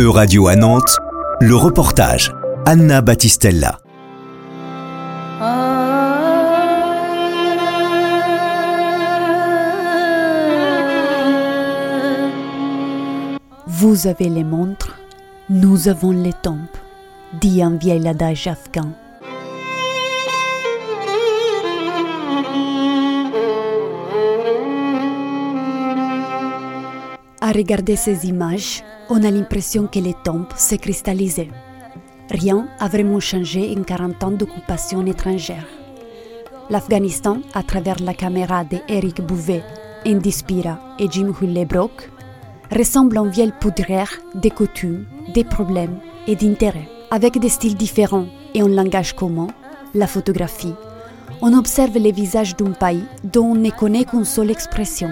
E-Radio à Nantes, le reportage Anna Battistella. Vous avez les montres, nous avons les tombes, dit un vieil adage afghan. À regarder ces images, on a l'impression que les tombes s'est cristallisées. Rien n'a vraiment changé en 40 ans d'occupation étrangère. L'Afghanistan, à travers la caméra de Eric Bouvet, Andy Spira et Jim Hullebrock, ressemble à une vieille poudrière des coutumes, des problèmes et d'intérêts. Avec des styles différents et un langage commun, la photographie, on observe les visages d'un pays dont on ne connaît qu'une seule expression,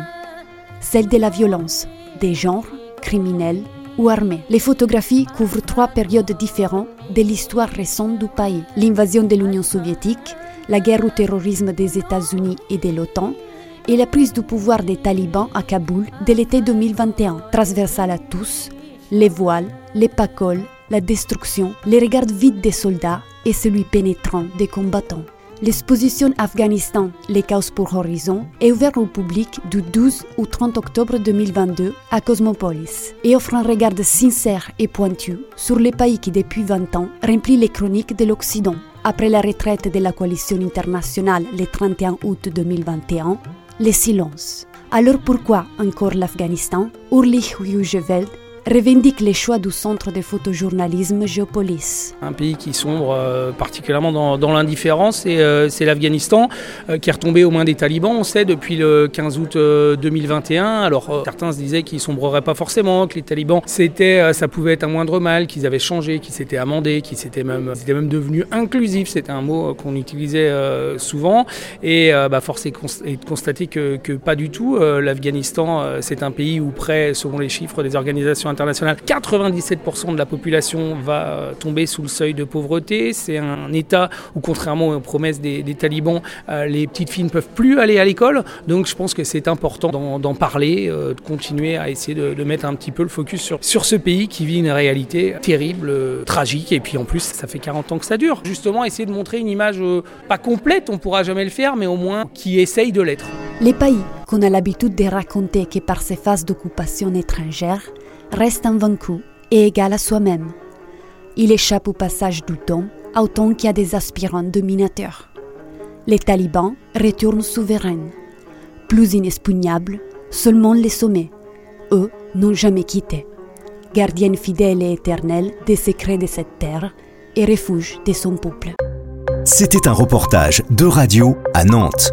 celle de la violence, des genres, criminels ou armés. Les photographies couvrent trois périodes différentes de l'histoire récente du pays. L'invasion de l'Union soviétique, la guerre au terrorisme des États-Unis et de l'OTAN, et la prise du pouvoir des talibans à Kaboul dès l'été 2021, transversale à tous, les voiles, les pacoles, la destruction, les regards vides des soldats et celui pénétrant des combattants. L'exposition Afghanistan, les causes pour Horizon est ouverte au public du 12 au 30 octobre 2022 à Cosmopolis et offre un regard sincère et pointu sur le pays qui depuis 20 ans remplit les chroniques de l'Occident. Après la retraite de la coalition internationale le 31 août 2021, les silences. Alors pourquoi encore l'Afghanistan? Urlich Hugeveld revendique les choix du centre de photojournalisme Géopolis. Un pays qui sombre euh, particulièrement dans, l'indifférence, et euh, c'est l'Afghanistan euh, qui est retombé aux mains des talibans, on sait, depuis le 15 août 2021. Alors certains se disaient qu'ils sombreraient pas forcément, que les talibans, c'était, ça pouvait être un moindre mal, qu'ils avaient changé, qu'ils s'étaient amendés, qu'ils s'étaient même, c'était même devenus inclusifs, c'était un mot qu'on utilisait souvent. Et bah, force est, de constater que, que, pas du tout. L'Afghanistan, c'est un pays où près, selon les chiffres des organisations internationale, 97% de la population va tomber sous le seuil de pauvreté. C'est un État où, contrairement aux promesses des, talibans, euh, les petites filles ne peuvent plus aller à l'école. Donc je pense que c'est important d'en parler, euh, de continuer à essayer de, mettre un petit peu le focus sur, sur ce pays qui vit une réalité terrible, euh, tragique. Et puis en plus, ça fait 40 ans que ça dure. Justement, essayer de montrer une image pas complète, on pourra jamais le faire, mais au moins qui essaye de l'être. Les pays qu'on a l'habitude de raconter que par ces phases d'occupation étrangère, reste invaincu et égal à soi-même. Il échappe au passage du temps autant qu'il y a des aspirants dominateurs. Les talibans retournent souverains. Plus inexpugnables, seulement les sommets. Eux n'ont jamais quitté. Gardienne fidèle et éternelle des secrets de cette terre et refuge de son peuple. C'était un reportage de radio à Nantes.